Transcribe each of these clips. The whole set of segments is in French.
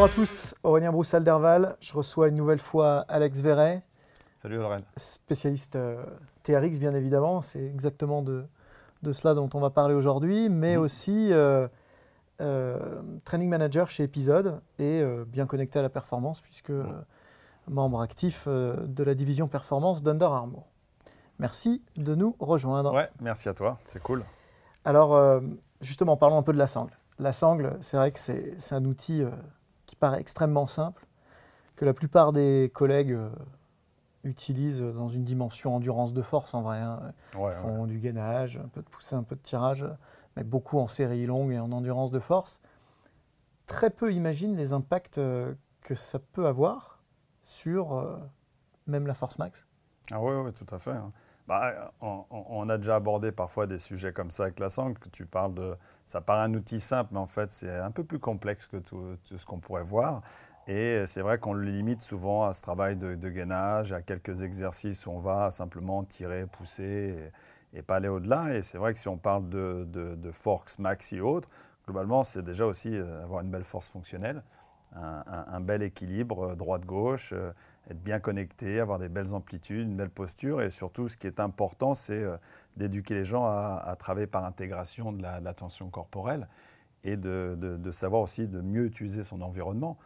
Bonjour à tous, Aurélien Broussal-Derval. Je reçois une nouvelle fois Alex Verret, Salut Laurel. spécialiste euh, TRX bien évidemment. C'est exactement de, de cela dont on va parler aujourd'hui, mais Mhm. aussi euh, euh, training manager chez Episode et euh, bien connecté à la performance puisque euh, membre actif de la division performance d'Under Armour. Merci de nous rejoindre. Ouais, merci à toi, c'est cool. Alors, justement, parlons un peu de la sangle. La sangle, c'est vrai que c'est un outil qui paraît extrêmement simple, que la plupart des collègues euh, utilisent dans une dimension endurance de force en vrai. hein. Ouais, ouais. Ils font du gainage, un peu de poussée, un peu de tirage, mais beaucoup en série longue et en endurance de force. Très peu imaginent les impacts euh, que ça peut avoir sur euh, même la force max. Ah ouais, ouais, tout à fait. hein. Bah, on, a déjà abordé parfois des sujets comme ça avec la sangle, tu parles de... Ça paraît un outil simple, mais en fait, c'est un peu plus complexe que tout, ce qu'on pourrait voir. Et c'est vrai qu'on le limite souvent à ce travail de, gainage, à quelques exercices où on va simplement tirer, pousser et, et pas aller au-delà. Et c'est vrai que si on parle de, de, de force max et autres, globalement, c'est déjà aussi euh, avoir une belle force fonctionnelle, un, un- un bel équilibre euh, droite-gauche, euh, être bien connecté, avoir des belles amplitudes, une belle posture. Et surtout, ce qui est important, c'est euh, d'éduquer les gens à, à travailler par intégration de la, de la tension corporelle et de, de- de savoir aussi de mieux utiliser son environnement.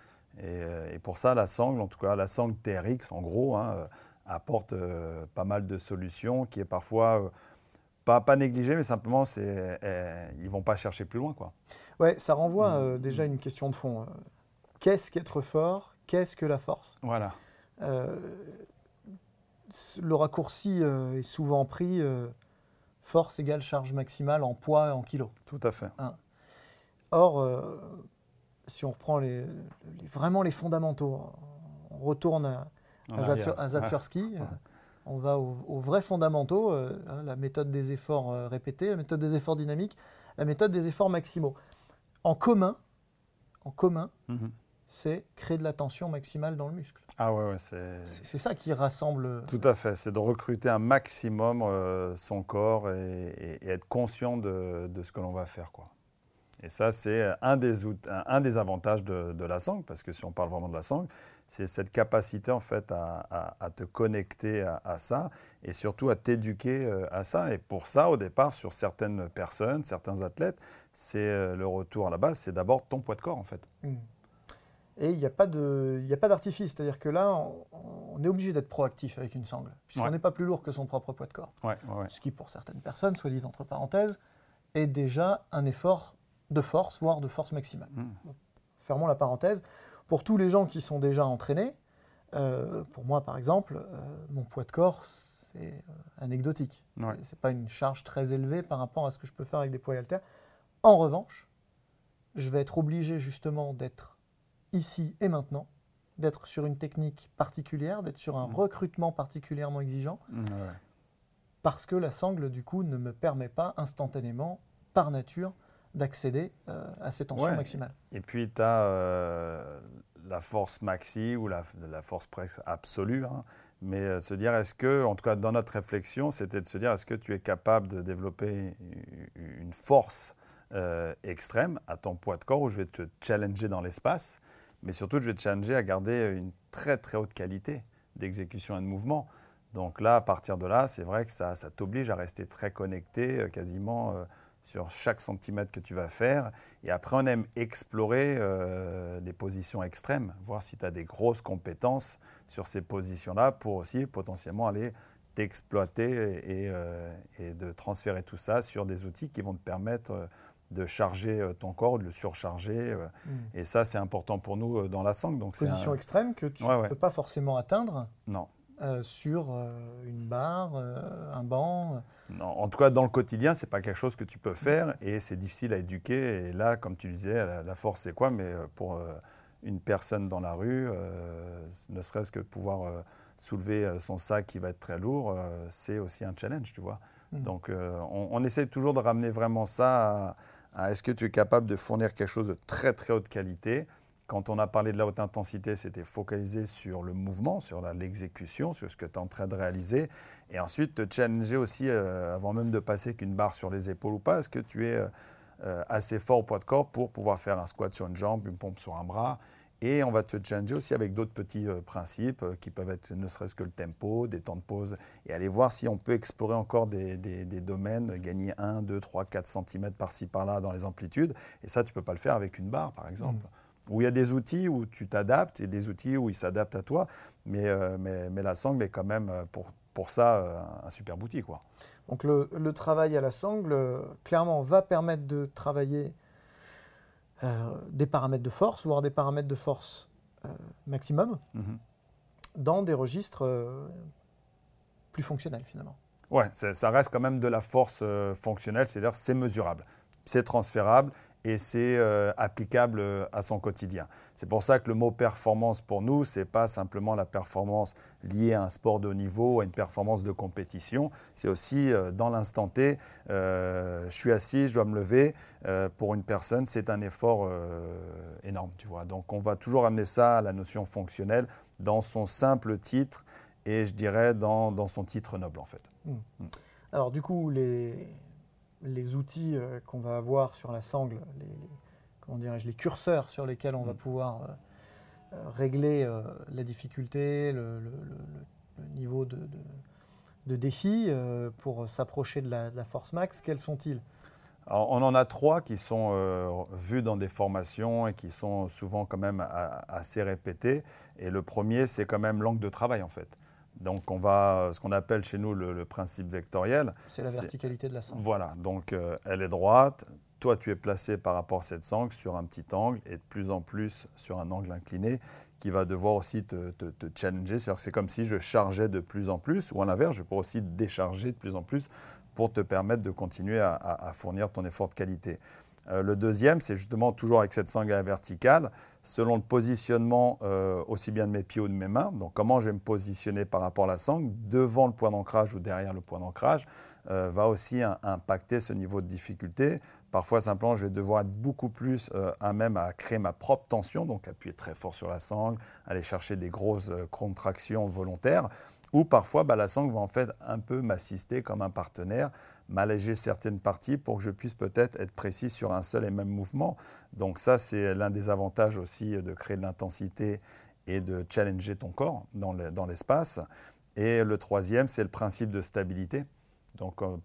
Et, et pour ça, la sangle, en tout cas la sangle TRX, en gros, hein, apporte euh, pas mal de solutions qui est parfois euh, pas, pas négligée, mais simplement, c'est, euh, ils vont pas chercher plus loin. Quoi. Ouais, ça renvoie euh, déjà à une question de fond. Qu'est-ce qu'être fort? Qu'est-ce que la force? Voilà. Euh, le raccourci euh, est souvent pris euh, force égale charge maximale en poids et en kilos. Tout à fait. Or, euh, si on reprend les, les- vraiment les fondamentaux, on retourne à, à, Zatsursky, on va aux, aux vrais fondamentaux, hein, la méthode des efforts répétés, la méthode des efforts dynamiques, la méthode des efforts maximaux. En commun, en commun, Mhm. C'est créer de la tension maximale dans le muscle. Ah ouais, ouais, c'est... Ça qui rassemble. Tout à fait, c'est de recruter un maximum euh, son corps et, être conscient de, de ce que l'on va faire. Quoi. Et ça, c'est un des, out- un, des avantages de, de la sangle, parce que si on parle vraiment de la sangle, c'est cette capacité en fait à, à- à te connecter à, à ça et surtout à t'éduquer euh, à ça. Et pour ça, au départ, sur certaines personnes, certains athlètes, c'est euh, le retour à la base, c'est d'abord ton poids de corps en fait. Mm. Et il n'y a pas d'artifice. C'est-à-dire que là, on, on est obligé d'être proactif avec une sangle, puisqu'on Ouais. n'est pas plus lourd que son propre poids de corps. Ouais, ouais, ouais. Ce qui, pour certaines personnes, soit dit entre parenthèses, est déjà un effort de force, voire de force maximale. Mm. Fermons la parenthèse. Pour tous les gens qui sont déjà entraînés, euh, pour moi par exemple, euh, mon poids de corps, c'est euh, anecdotique. Ce n'est pas une charge très élevée par rapport à ce que je peux faire avec des poids haltères. En revanche, je vais être obligé justement d'être ici et maintenant, d'être sur une technique particulière, d'être sur un Mm. recrutement particulièrement exigeant, Mm, ouais, ouais. parce que la sangle, du coup, ne me permet pas instantanément, par nature, d'accéder à ces tensions maximales. Et puis tu as la force maxi ou la, la force presque absolue. Hein. Mais se dire, est-ce que, en tout cas dans notre réflexion, c'était de se dire, est-ce que tu es capable de développer une force extrême à ton poids de corps où je vais te challenger dans l'espace, mais surtout je vais te challenger à garder une très très haute qualité d'exécution et de mouvement. Donc là, à partir de là, c'est vrai que ça, t'oblige à rester très connecté, euh, quasiment euh, sur chaque centimètre que tu vas faire. Et après, on aime explorer euh, des positions extrêmes, voir si tu as des grosses compétences sur ces positions-là pour aussi potentiellement aller t'exploiter et, de transférer tout ça sur des outils qui vont te permettre de charger ton corps, de le surcharger. Mm. Et ça, c'est important pour nous dans la sangle. Donc Position extrême que tu ne peux pas forcément atteindre. Non. Euh, sur euh, une barre, euh, un banc non, En tout cas, dans le quotidien, ce n'est pas quelque chose que tu peux faire et c'est difficile à éduquer. Et là, comme tu disais, la, force, c'est quoi? Mais pour une personne dans la rue, ne serait-ce que pouvoir soulever son sac qui va être très lourd, c'est aussi un challenge, tu vois? Mmh. Donc, on, essaie toujours de ramener vraiment ça à est-ce que tu es capable de fournir quelque chose de très, très haute qualité? Quand on a parlé de la haute intensité, c'était focalisé sur le mouvement, sur l'exécution, sur ce que tu es en train de réaliser. Et ensuite, te challenger aussi, euh, avant même de passer qu'une barre sur les épaules ou pas, est-ce que tu es euh, euh, assez fort au poids de corps pour pouvoir faire un squat sur une jambe, une pompe sur un bras et on va te challenger aussi avec d'autres petits principes qui peuvent être ne serait-ce que le tempo, des temps de pause, et aller voir si on peut explorer encore des, domaines, gagner 1, 2, 3, 4 cm par-ci par-là dans les amplitudes. Et ça, tu ne peux pas le faire avec une barre, par exemple. Mmh où il y a des outils où tu t'adaptes et des outils où ils s'adaptent à toi. Mais, euh, mais, mais, la sangle est quand même, euh, pour, pour ça, euh, un super outil. Quoi. Donc le, le, travail à la sangle, clairement, va permettre de travailler des paramètres de force, voire des paramètres de force maximum, mhm. dans des registres plus fonctionnels finalement. Ouais, ça reste quand même de la force fonctionnelle, c'est-à-dire c'est mesurable, c'est transférable et c'est euh, applicable euh, à son quotidien. C'est pour ça que le mot performance pour nous, ce n'est pas simplement la performance liée à un sport de haut niveau, à une performance de compétition. C'est aussi euh, dans l'instant T, je suis assis, je dois me lever. pour une personne, c'est un effort énorme. Tu vois. Donc on va toujours amener ça à la notion fonctionnelle dans son simple titre et je dirais dans, dans son titre noble en fait. Hmm. Alors du coup, les, les outils euh, qu'on va avoir sur la sangle, les, comment les curseurs sur lesquels on va mm. pouvoir euh, euh, régler la difficulté, le, niveau de, défi pour s'approcher de, la force max, quels sont-ils? On en a trois qui sont vus dans des formations et qui sont souvent quand même assez répétés. Et le premier, c'est quand même l'angle de travail en fait. Donc on va, ce qu'on appelle chez nous le, principe vectoriel. C'est la verticalité de la sangle. Voilà, donc euh, elle est droite, toi tu es placé par rapport à cette sangle sur un petit angle et de plus en plus sur un angle incliné qui va devoir aussi te, challenger. C'est-à-dire que c'est comme si je chargeais de plus en plus, ou à l'inverse, je pourrais aussi décharger de plus en plus pour te permettre de continuer à fournir ton effort de qualité. Euh, le deuxième, c'est justement toujours avec cette sangle verticale, selon le positionnement euh, aussi bien de mes pieds ou de mes mains. Donc comment je vais me positionner par rapport à la sangle, devant le point d'ancrage ou derrière le point d'ancrage, euh, va aussi impacter ce niveau de difficulté. Parfois, simplement, je vais devoir être beaucoup plus à même à créer ma propre tension, donc appuyer très fort sur la sangle, aller chercher des grosses contractions volontaires. Ou parfois, bah, la sangle va en fait un peu m'assister comme un partenaire m'alléger certaines parties pour que je puisse peut-être être précis sur un seul et même mouvement. Donc ça, c'est l'un des avantages aussi de créer de l'intensité et de challenger ton corps dans l'espace. et le troisième, c'est le principe de stabilité. Donc, euh,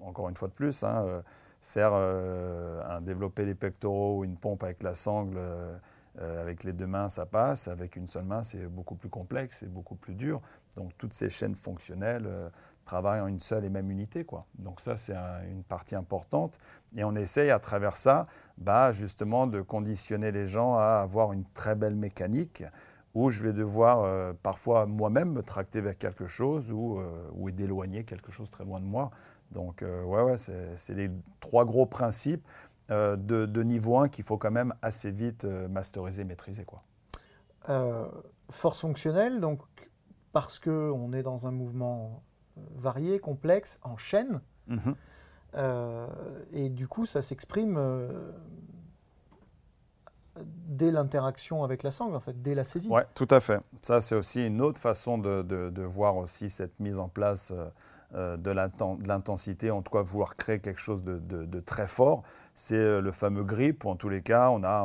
encore une fois de plus, hein, euh, faire euh, un développer les pectoraux ou une pompe avec la sangle, avec les deux mains, ça passe. Avec une seule main, c'est beaucoup plus complexe, c'est beaucoup plus dur. Donc, toutes ces chaînes fonctionnelles travaillent en une seule et même unité. Quoi. Donc ça, c'est une partie importante. Et on essaye à travers ça, bah, justement, de conditionner les gens à avoir une très belle mécanique où je vais devoir euh, parfois moi-même me tracter vers quelque chose ou, euh, ou d'éloigner quelque chose très loin de moi. Donc euh, ouais, ouais c'est les trois gros principes de, de, niveau 1 qu'il faut quand même assez vite masteriser, maîtriser. Quoi. force fonctionnelle, donc parce qu'on est dans un mouvement varié, complexe, en chaîne. Mhm. et du coup, ça s'exprime dès l'interaction avec la sangle, en fait, dès la saisie. Oui, tout à fait. Ça, c'est aussi une autre façon de, de, voir aussi cette mise en place euh, de l'intensité, en tout cas vouloir créer quelque chose de, de, très fort. C'est euh, le fameux grip, ou en tous les cas, on, a,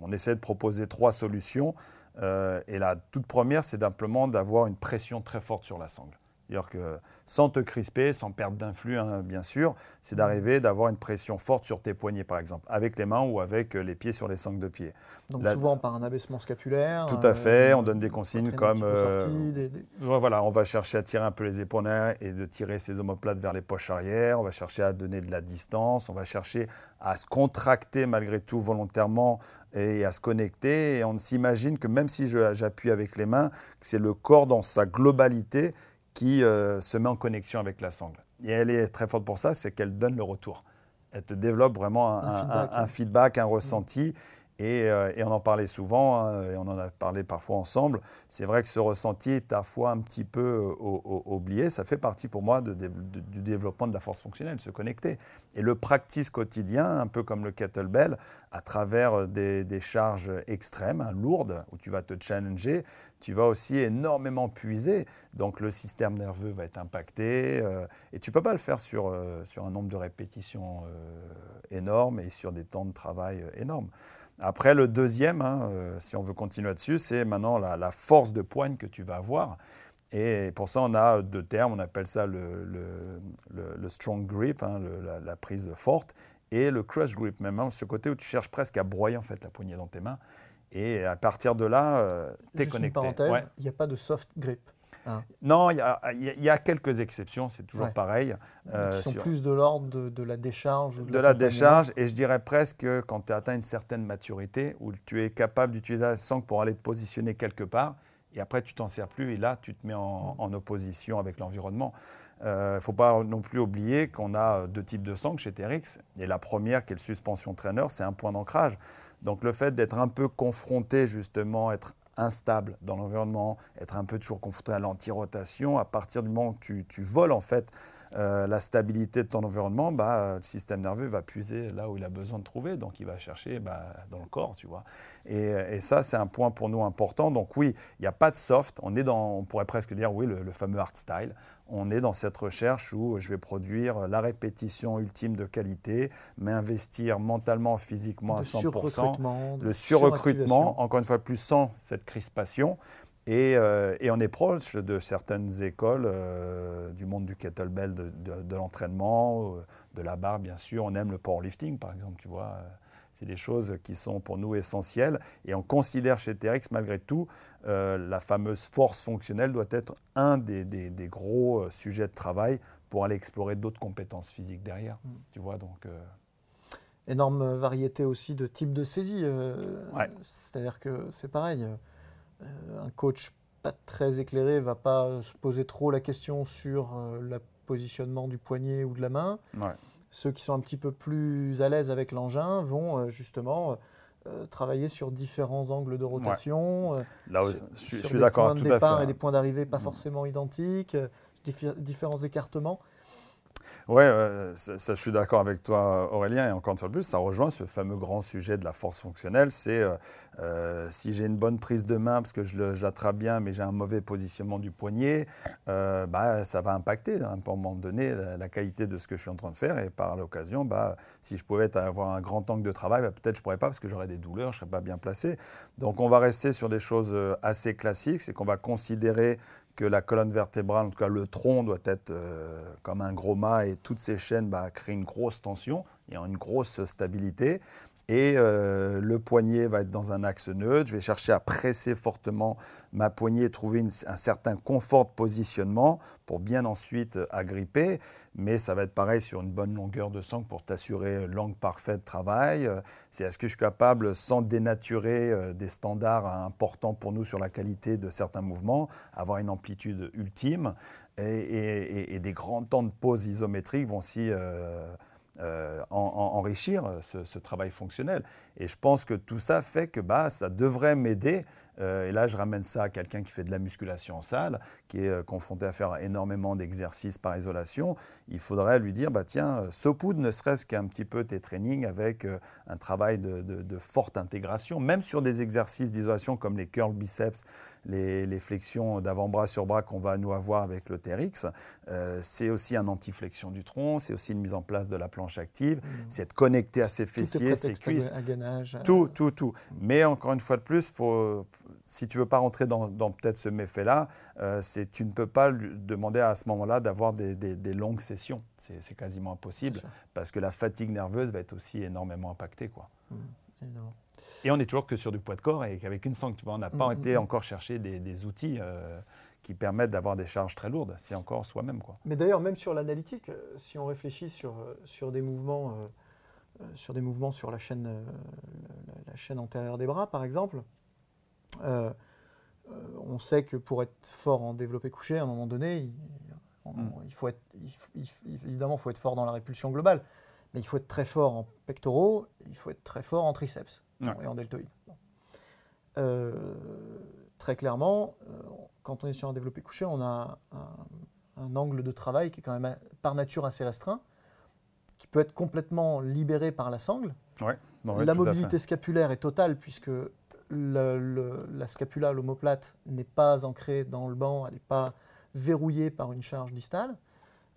on, essaie de proposer trois solutions. Euh, et la toute première, c'est simplement d'avoir une pression très forte sur la sangle. C'est-à-dire que sans te crisper, sans perdre d'influx, hein, bien sûr, c'est d'arriver d'avoir une pression forte sur tes poignets, par exemple, avec les mains ou avec euh, les pieds sur les sangles de pied. Donc souvent par un abaissement scapulaire. Tout à fait, on donne des consignes comme euh, voilà, on va chercher à tirer un peu les épaules et de tirer ses omoplates vers les poches arrière. On va chercher à donner de la distance. On va chercher à se contracter malgré tout volontairement et à se connecter. Et on s'imagine que même si j'appuie avec les mains, c'est le corps dans sa globalité qui euh, se met en connexion avec la sangle. Et elle est très forte pour ça, c'est qu'elle donne le retour. Elle te développe vraiment un, feedback, un, ressenti. Euh, et, on en parlait souvent, hein, et on en a parlé parfois ensemble. C'est vrai que ce ressenti est parfois un petit peu euh, oublié. Ça fait partie pour moi du développement de la force fonctionnelle, se connecter. Et le practice quotidien, un peu comme le kettlebell, à travers des, charges extrêmes, hein, lourdes, où tu vas te challenger, tu vas aussi énormément puiser. Donc le système nerveux va être impacté. Euh, et tu ne peux pas le faire sur, sur un nombre de répétitions énorme et sur des temps de travail énormes. Après, le deuxième, hein, euh, si on veut continuer là-dessus, c'est maintenant la, force de poigne que tu vas avoir. Et pour ça, on a deux termes. On appelle ça le, le, strong grip, hein, la, prise forte, et le crush grip, même hein, ce côté où tu cherches presque à broyer en fait la poignée dans tes mains. Et à partir de là, euh, tu es connecté. il n'y a pas de soft grip. Hein. Non, il y, a quelques exceptions, c'est toujours pareil. Euh, qui sont plus de l'ordre de, la décharge De, la décharge, et je dirais presque quand tu as atteint une certaine maturité, où tu es capable d'utiliser la sangle pour aller te positionner quelque part, et après tu t'en sers plus, et là tu te mets en, opposition avec l'environnement. Il euh, ne faut pas non plus oublier qu'on a deux types de sangles chez TRX, et la première, qui est le suspension trainer, c'est un point d'ancrage. Donc le fait d'être un peu confronté justement, être instable dans l'environnement, être un peu toujours confronté à l'anti-rotation, à partir du moment où tu, tu voles en fait euh, la stabilité de ton environnement, bah, le système nerveux va puiser là où il a besoin de trouver, donc il va chercher bah, dans le corps, tu vois. Et, et ça, c'est un point pour nous important. Donc oui, il n'y a pas de soft, on est dans, on pourrait presque dire, oui, le, le fameux hard style on est dans cette recherche où je vais produire la répétition ultime de qualité, m'investir mentalement, physiquement à 100%, le surrecrutement, encore une fois plus sans cette crispation. Et, euh, on est proche de certaines écoles euh, du monde du kettlebell, de, de l'entraînement, euh, de la barre bien sûr. On aime le powerlifting par exemple, tu vois. C'est des choses qui sont pour nous essentielles. Et on considère chez TRX, malgré tout, euh, la fameuse force fonctionnelle doit être un des, des, gros euh, sujets de travail pour aller explorer d'autres compétences physiques derrière. Mm. Tu vois, donc. Euh, Énorme variété aussi de types de saisie. C'est-à-dire que c'est pareil. un coach pas très éclairé va pas se poser trop la question sur le positionnement du poignet ou de la main. Ouais. Ceux qui sont un petit peu plus à l'aise avec l'engin vont justement euh, travailler sur différents angles de rotation. Euh, Là, je, suis d'accord, tout à fait. Et des points d'arrivée pas mm. forcément identiques, différents écartements. Oui, ça, je suis d'accord avec toi, Aurélien. Et encore une fois plus, ça rejoint ce fameux grand sujet de la force fonctionnelle. C'est euh, euh, si j'ai une bonne prise de main parce que je j'attrape bien, mais j'ai un mauvais positionnement du poignet, euh, bah, ça va impacter hein, à un moment donné la, qualité de ce que je suis en train de faire. Et par l'occasion, bah, si je pouvais avoir un grand angle de travail, bah, peut-être je ne pourrais pas parce que j'aurais des douleurs, je ne serais pas bien placé. Donc on va rester sur des choses assez classiques. C'est qu'on va considérer que la colonne vertébrale, en tout cas le tronc, doit être euh, comme un gros mât et toutes ces chaînes bah, créent une grosse tension et une grosse stabilité. Et euh, le poignet va être dans un axe neutre. Je vais chercher à presser fortement ma poignée, trouver un certain confort de positionnement pour bien ensuite agripper. Mais ça va être pareil sur une bonne longueur de sangle pour t'assurer langue parfaite de travail. C'est est-ce que je suis capable, sans dénaturer euh, des standards importants pour nous sur la qualité de certains mouvements, avoir une amplitude ultime? Et, des grands temps de pause isométrique vont aussi... Euh, euh, enrichir ce, travail fonctionnel. Et je pense que tout ça fait que bah, ça devrait m'aider euh, et là, je ramène ça à quelqu'un qui fait de la musculation en salle, qui est euh, confronté à faire énormément d'exercices par isolation. Il faudrait lui dire, bah, tiens, euh, saupoudre ne serait-ce qu'un petit peu tes trainings avec un travail de, forte intégration, même sur des exercices d'isolation comme les curls biceps, les, flexions d'avant-bras sur bras qu'on va nous avoir avec le TRX. c'est aussi un anti-flexion du tronc, c'est aussi une mise en place de la planche active, mmh. c'est être connecté à ses fessiers, ses cuisses. Tout, tout, tout. Mmh. Mais encore une fois de plus, faut, si tu veux pas rentrer dans, peut-être ce méfait-là, euh, tu ne peux pas lui demander à ce moment-là d'avoir des, longues sessions. C'est quasiment impossible parce que la fatigue nerveuse va être aussi énormément impactée. Quoi. Mmh, et on est toujours que sur du poids de corps et qu'avec une sangle, tu vois, on n'a pas mmh, été mmh, encore chercher des, outils euh, qui permettent d'avoir des charges très lourdes. C'est encore soi-même. Quoi. Mais d'ailleurs, même sur l'analytique, euh, si on réfléchit sur, sur des mouvements... sur des mouvements sur la chaîne, la chaîne antérieure des bras, par exemple, euh, euh, on sait que pour être fort en développé couché, à un moment donné, il, mm. faut être, évidemment, il faut être fort dans la répulsion globale, mais il faut être très fort en pectoraux, il faut être très fort en triceps et en deltoïdes. Euh, très clairement, quand on est sur un développé couché, on a un, angle de travail qui est quand même par nature assez restreint, qui peut être complètement libéré par la sangle. la mobilité scapulaire est totale puisque la scapula, l'omoplate, n'est pas ancrée dans le banc, elle n'est pas verrouillée par une charge distale,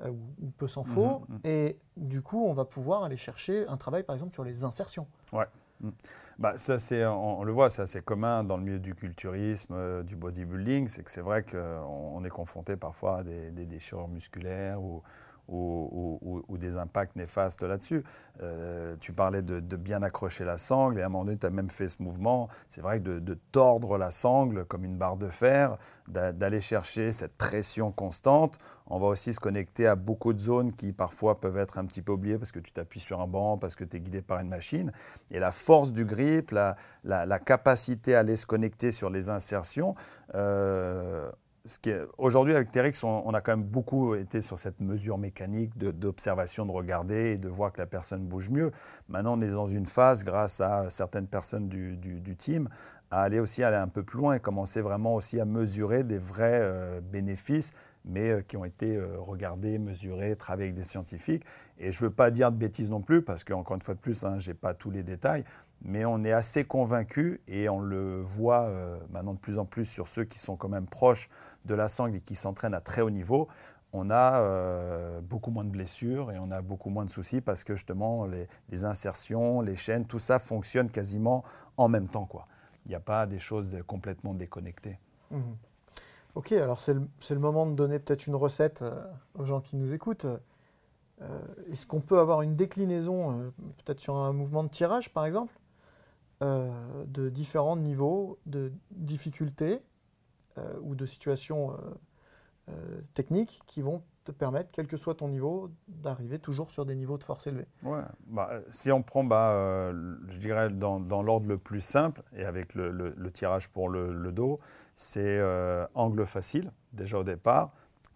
euh, ou, peu s'en faut. Mhm, mhm. Et du coup, on va pouvoir aller chercher un travail, par exemple, sur les insertions. Ouais. Mhm. Bah, ça, c'est, on, le voit, c'est assez commun dans le milieu du culturisme, euh, du bodybuilding. C'est que c'est vrai qu'on est confronté parfois à des, des déchirures musculaires ou, ou, des impacts néfastes là-dessus. Euh, tu parlais de, bien accrocher la sangle et à un moment donné, tu as même fait ce mouvement. C'est vrai que de, tordre la sangle comme une barre de fer, d'aller chercher cette pression constante. On va aussi se connecter à beaucoup de zones qui parfois peuvent être un petit peu oubliées parce que tu t'appuies sur un banc, parce que tu es guidé par une machine. Et la force du grip, la, la, capacité à aller se connecter sur les insertions, euh, Aujourd'hui, avec Terix, on, a quand même beaucoup été sur cette mesure mécanique d'observation, de, regarder et de voir que la personne bouge mieux. Maintenant, on est dans une phase, grâce à certaines personnes du, team, à aller aussi aller un peu plus loin et commencer vraiment aussi à mesurer des vrais euh, bénéfices, mais euh, qui ont été euh, regardés, mesurés, travaillés avec des scientifiques. Et je ne veux pas dire de bêtises non plus, parce qu'encore une fois de plus, hein, je n'ai pas tous les détails, mais on est assez convaincu et on le voit maintenant de plus en plus sur ceux qui sont quand même proches de la sangle et qui s'entraînent à très haut niveau, on a euh, beaucoup moins de blessures et on a beaucoup moins de soucis parce que justement les, insertions, les chaînes, tout ça fonctionne quasiment en même temps. Il n'y a pas des choses complètement déconnectées. Mmh. Ok, alors c'est le, moment de donner peut-être une recette euh, aux gens qui nous écoutent. Euh, est-ce qu'on peut avoir une déclinaison, peut-être sur un mouvement de tirage par exemple, de différents niveaux de difficulté euh, ou de situations euh, euh, techniques qui vont te permettre, quel que soit ton niveau, d'arriver toujours sur des niveaux de force élevés. Ouais. Bah, si on prend, bah, je dirais, dans, dans l'ordre le plus simple, et avec le, le, tirage pour le, le dos, c'est angle facile, déjà au départ,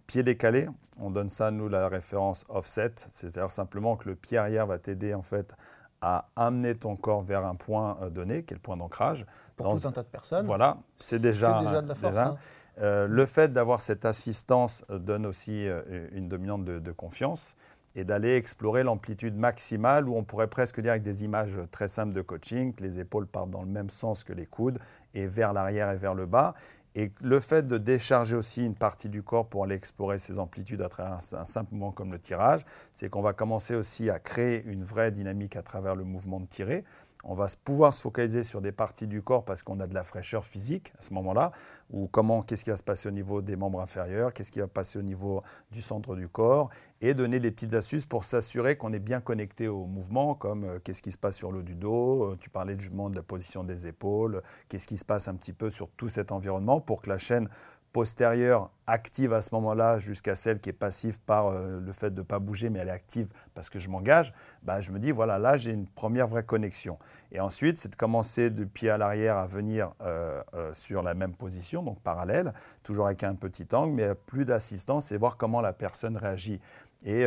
pied décalé, on donne ça, nous, la référence offset, c'est-à-dire simplement que le pied arrière va t'aider en fait à amener ton corps vers un point euh, donné, qui est le point d'ancrage. Pour tout un tas de personnes. Voilà, c'est déjà, déjà, de la force. Hein. Euh, le fait d'avoir cette assistance euh, donne aussi une dominante de, confiance et d'aller explorer l'amplitude maximale où on pourrait presque dire avec des images très simples de coaching, que les épaules partent dans le même sens que les coudes et vers l'arrière et vers le bas. Et le fait de décharger aussi une partie du corps pour aller explorer ces amplitudes à travers un, simple mouvement comme le tirage, c'est qu'on va commencer aussi à créer une vraie dynamique à travers le mouvement de tirer on va pouvoir se focaliser sur des parties du corps parce qu'on a de la fraîcheur physique à ce moment-là, ou comment, qu'est-ce qui va se passer au niveau des membres inférieurs, qu'est-ce qui va passer au niveau du centre du corps, et donner des petites astuces pour s'assurer qu'on est bien connecté au mouvement, comme euh, qu'est-ce qui se passe sur le du dos, euh, tu parlais du de la position des épaules, qu'est-ce qui se passe un petit peu sur tout cet environnement pour que la chaîne postérieure active à ce moment-là jusqu'à celle qui est passive par euh, le fait de ne pas bouger, mais elle est active parce que je m'engage, bah, je me dis, voilà, là, j'ai une première vraie connexion. Et ensuite, c'est de commencer du pied à l'arrière à venir euh, euh, sur la même position, donc parallèle, toujours avec un petit angle, mais plus d'assistance et voir comment la personne réagit. Et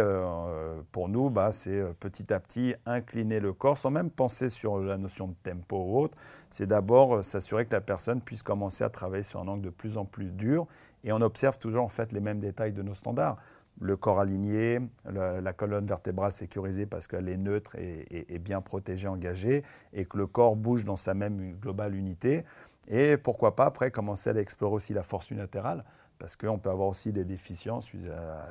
pour nous, bah, c'est petit à petit incliner le corps sans même penser sur la notion de tempo ou autre. C'est d'abord s'assurer que la personne puisse commencer à travailler sur un angle de plus en plus dur. Et on observe toujours en fait les mêmes détails de nos standards le corps aligné, la, colonne vertébrale sécurisée parce qu'elle est neutre et, bien protégée, engagée, et que le corps bouge dans sa même globale unité. Et pourquoi pas après commencer à explorer aussi la force unilatérale parce qu'on peut avoir aussi des déficiences,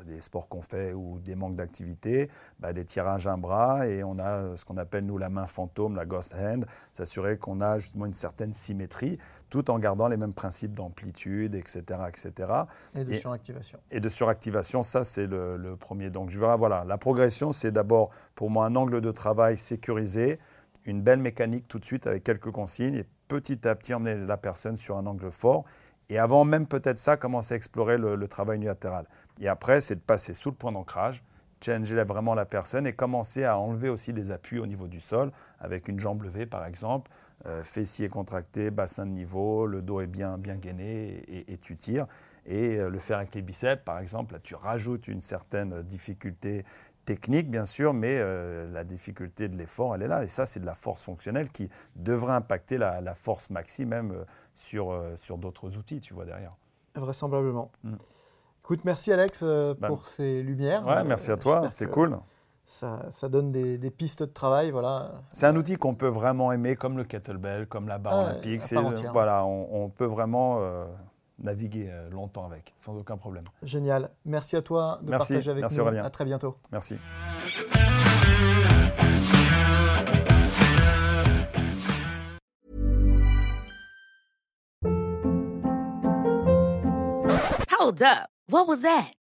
des sports qu'on fait ou des manques d'activité, bah, des tirages à un bras, et on a ce qu'on appelle nous la main fantôme, la ghost hand, s'assurer qu'on a justement une certaine symétrie, tout en gardant les mêmes principes d'amplitude, etc., etc. Et de suractivation. Et de suractivation, ça c'est le, premier. Donc je verrai, voilà, la progression, c'est d'abord pour moi un angle de travail sécurisé, une belle mécanique tout de suite avec quelques consignes, et petit à petit emmener la personne sur un angle fort et avant même peut-être ça, commencer à explorer le, travail unilatéral. Et après, c'est de passer sous le point d'ancrage, changer vraiment la personne et commencer à enlever aussi des appuis au niveau du sol, avec une jambe levée par exemple, euh, fessier contracté, bassin de niveau, le dos est bien, bien gainé et, tu tires. Et euh, le faire avec les biceps par exemple, là tu rajoutes une certaine difficulté technique, bien sûr, mais euh, la difficulté de l'effort, elle est là. Et ça, c'est de la force fonctionnelle qui devrait impacter la, force maxi même euh, sur, euh, sur d'autres outils, tu vois, derrière. Vraisemblablement. Mm. Écoute, merci Alex bah, pour ces lumières. Ouais, merci à toi, c'est cool. Ça, ça, donne des, pistes de travail, voilà. C'est un outil qu'on peut vraiment aimer, comme le kettlebell, comme la barre ah, olympique. Voilà, on, peut vraiment naviguer euh, longtemps avec, sans aucun problème. Génial. Merci à toi de partager avec merci nous. Aurélien. À très bientôt. Merci. Hold up. What was that?